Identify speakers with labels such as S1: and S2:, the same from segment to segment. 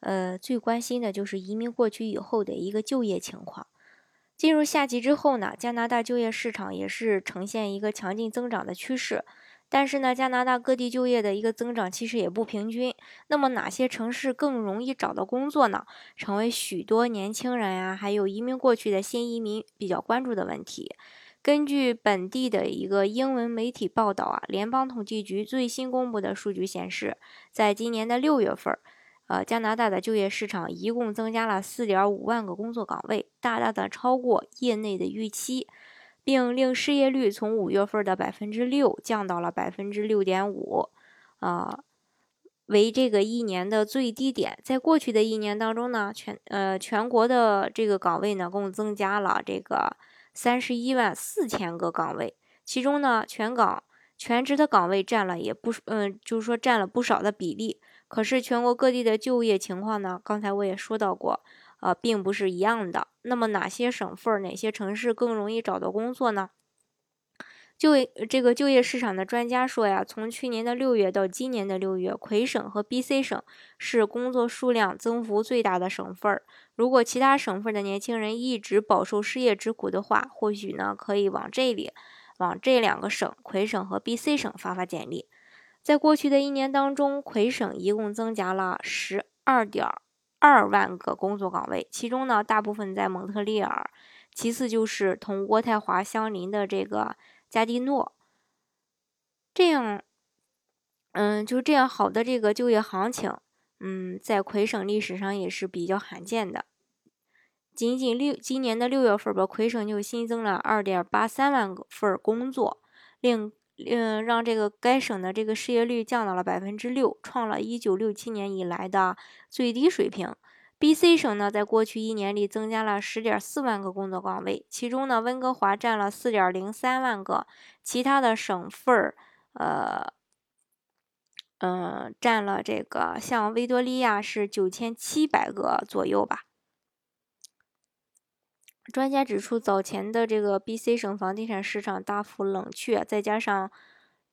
S1: 呃最关心的就是移民过去以后的一个就业情况。进入夏季之后呢，加拿大就业市场也是呈现一个强劲增长的趋势。但是呢，加拿大各地就业的一个增长其实也不平均。那么哪些城市更容易找到工作呢？成为许多年轻人呀，还有移民过去的新移民比较关注的问题。根据本地的一个英文媒体报道啊，联邦统计局最新公布的数据显示，在今年的六月份，呃，加拿大的就业市场一共增加了四点五万个工作岗位，大大的超过业内的预期。并令失业率从五月份的百分之六降到了百分之六点五，啊，为这个一年的最低点。在过去的一年当中呢，全呃全国的这个岗位呢，共增加了这个三十一万四千个岗位，其中呢，全岗全职的岗位占了也不嗯，就是说占了不少的比例。可是全国各地的就业情况呢，刚才我也说到过。呃，并不是一样的。那么哪些省份、哪些城市更容易找到工作呢？就这个就业市场的专家说呀，从去年的六月到今年的六月，魁省和 BC 省是工作数量增幅最大的省份。如果其他省份的年轻人一直饱受失业之苦的话，或许呢可以往这里、往这两个省——魁省和 BC 省发发简历。在过去的一年当中，魁省一共增加了十二点。二万个工作岗位，其中呢，大部分在蒙特利尔，其次就是同渥太华相邻的这个加蒂诺。这样，嗯，就这样好的这个就业行情，嗯，在魁省历史上也是比较罕见的。仅仅六今年的六月份吧，魁省就新增了二点八三万个份工作，令。嗯，让这个该省的这个失业率降到了百分之六，创了一九六七年以来的最低水平。B.C 省呢，在过去一年里增加了十点四万个工作岗位，其中呢，温哥华占了四点零三万个，其他的省份儿，呃，嗯，占了这个像维多利亚是九千七百个左右吧。专家指出，早前的这个 B.C 省房地产市场大幅冷却，再加上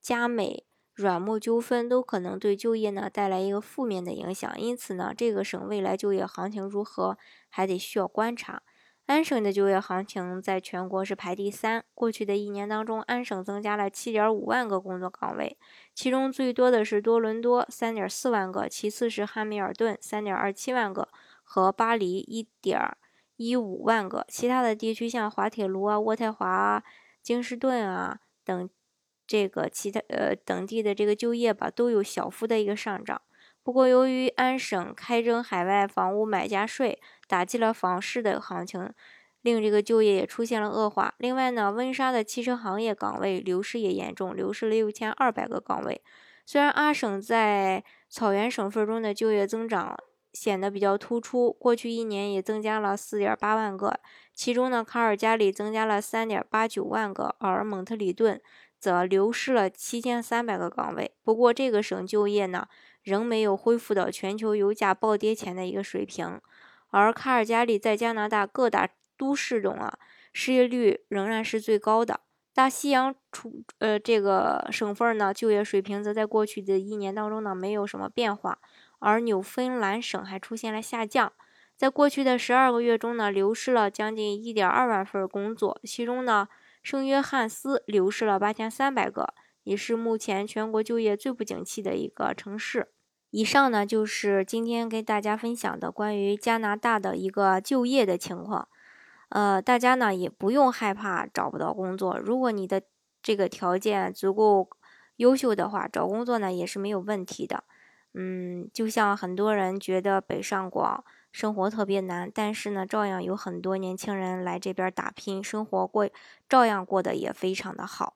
S1: 加美软木纠纷，都可能对就业呢带来一个负面的影响。因此呢，这个省未来就业行情如何，还得需要观察。安省的就业行情在全国是排第三。过去的一年当中，安省增加了7.5万个工作岗位，其中最多的是多伦多3.4万个，其次是汉密尔顿3.27万个和巴黎1点。一五万个，其他的地区像滑铁卢啊、渥太华啊、京士顿啊等，这个其他呃等地的这个就业吧，都有小幅的一个上涨。不过，由于安省开征海外房屋买家税，打击了房市的行情，令这个就业也出现了恶化。另外呢，温莎的汽车行业岗位流失也严重，流失了六千二百个岗位。虽然阿省在草原省份中的就业增长。显得比较突出。过去一年也增加了四点八万个，其中呢，卡尔加里增加了三点八九万个，而蒙特里顿则流失了七千三百个岗位。不过，这个省就业呢，仍没有恢复到全球油价暴跌前的一个水平。而卡尔加里在加拿大各大都市中啊，失业率仍然是最高的。大西洋出呃这个省份呢，就业水平则在过去的一年当中呢，没有什么变化。而纽芬兰省还出现了下降，在过去的十二个月中呢，流失了将近一点二万份工作，其中呢，圣约翰斯流失了八千三百个，也是目前全国就业最不景气的一个城市。以上呢，就是今天跟大家分享的关于加拿大的一个就业的情况。呃，大家呢也不用害怕找不到工作，如果你的这个条件足够优秀的话，找工作呢也是没有问题的。嗯，就像很多人觉得北上广生活特别难，但是呢，照样有很多年轻人来这边打拼，生活过照样过得也非常的好。